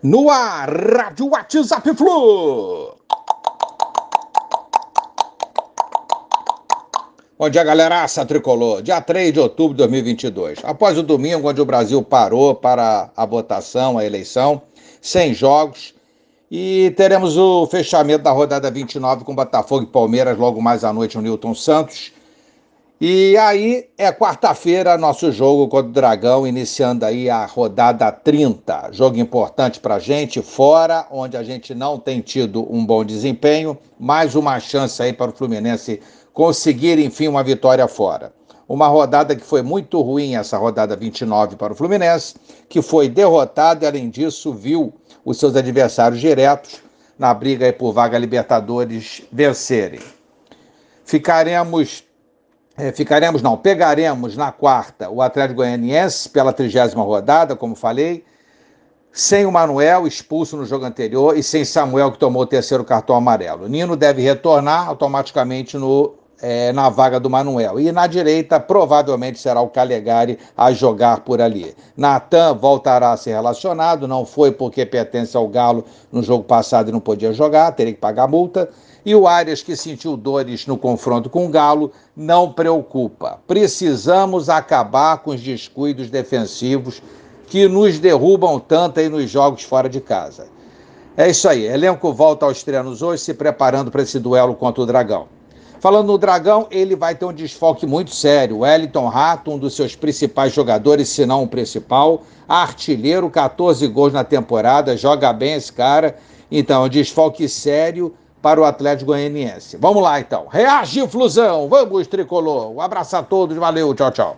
No ar, Rádio WhatsApp Flu. Bom dia, galeraça tricolor. Dia 3 de outubro de 2022. Após o domingo, onde o Brasil parou para a votação, a eleição, sem jogos, e teremos o fechamento da rodada 29 com Botafogo e Palmeiras logo mais à noite no Newton Santos. E aí é quarta-feira nosso jogo contra o Dragão, iniciando aí a rodada 30. Jogo importante pra gente, fora, onde a gente não tem tido um bom desempenho, mais uma chance aí para o Fluminense conseguir, enfim, uma vitória fora. Uma rodada que foi muito ruim, essa rodada 29 para o Fluminense, que foi derrotado e, além disso, viu os seus adversários diretos na briga por vaga Libertadores vencerem. Ficaremos é, ficaremos, não, pegaremos na quarta o Atlético Goianiense pela trigésima rodada, como falei, sem o Manuel, expulso no jogo anterior, e sem Samuel, que tomou o terceiro cartão amarelo. Nino deve retornar automaticamente no, é, na vaga do Manuel. E na direita, provavelmente será o Calegari a jogar por ali. Natan voltará a ser relacionado, não foi porque pertence ao Galo no jogo passado e não podia jogar, teria que pagar multa. E o Arias, que sentiu dores no confronto com o Galo, não preocupa. Precisamos acabar com os descuidos defensivos que nos derrubam tanto aí nos jogos fora de casa. É isso aí. Elenco volta aos treinos hoje, se preparando para esse duelo contra o Dragão. Falando no Dragão, ele vai ter um desfoque muito sério. Wellington Rato, um dos seus principais jogadores, se não o principal, artilheiro, 14 gols na temporada, joga bem esse cara. Então, um desfoque sério para o Atlético Goianiense. Vamos lá então. Reage, Flusão. Vamos, tricolor. Um abraço a todos. Valeu. Tchau, tchau.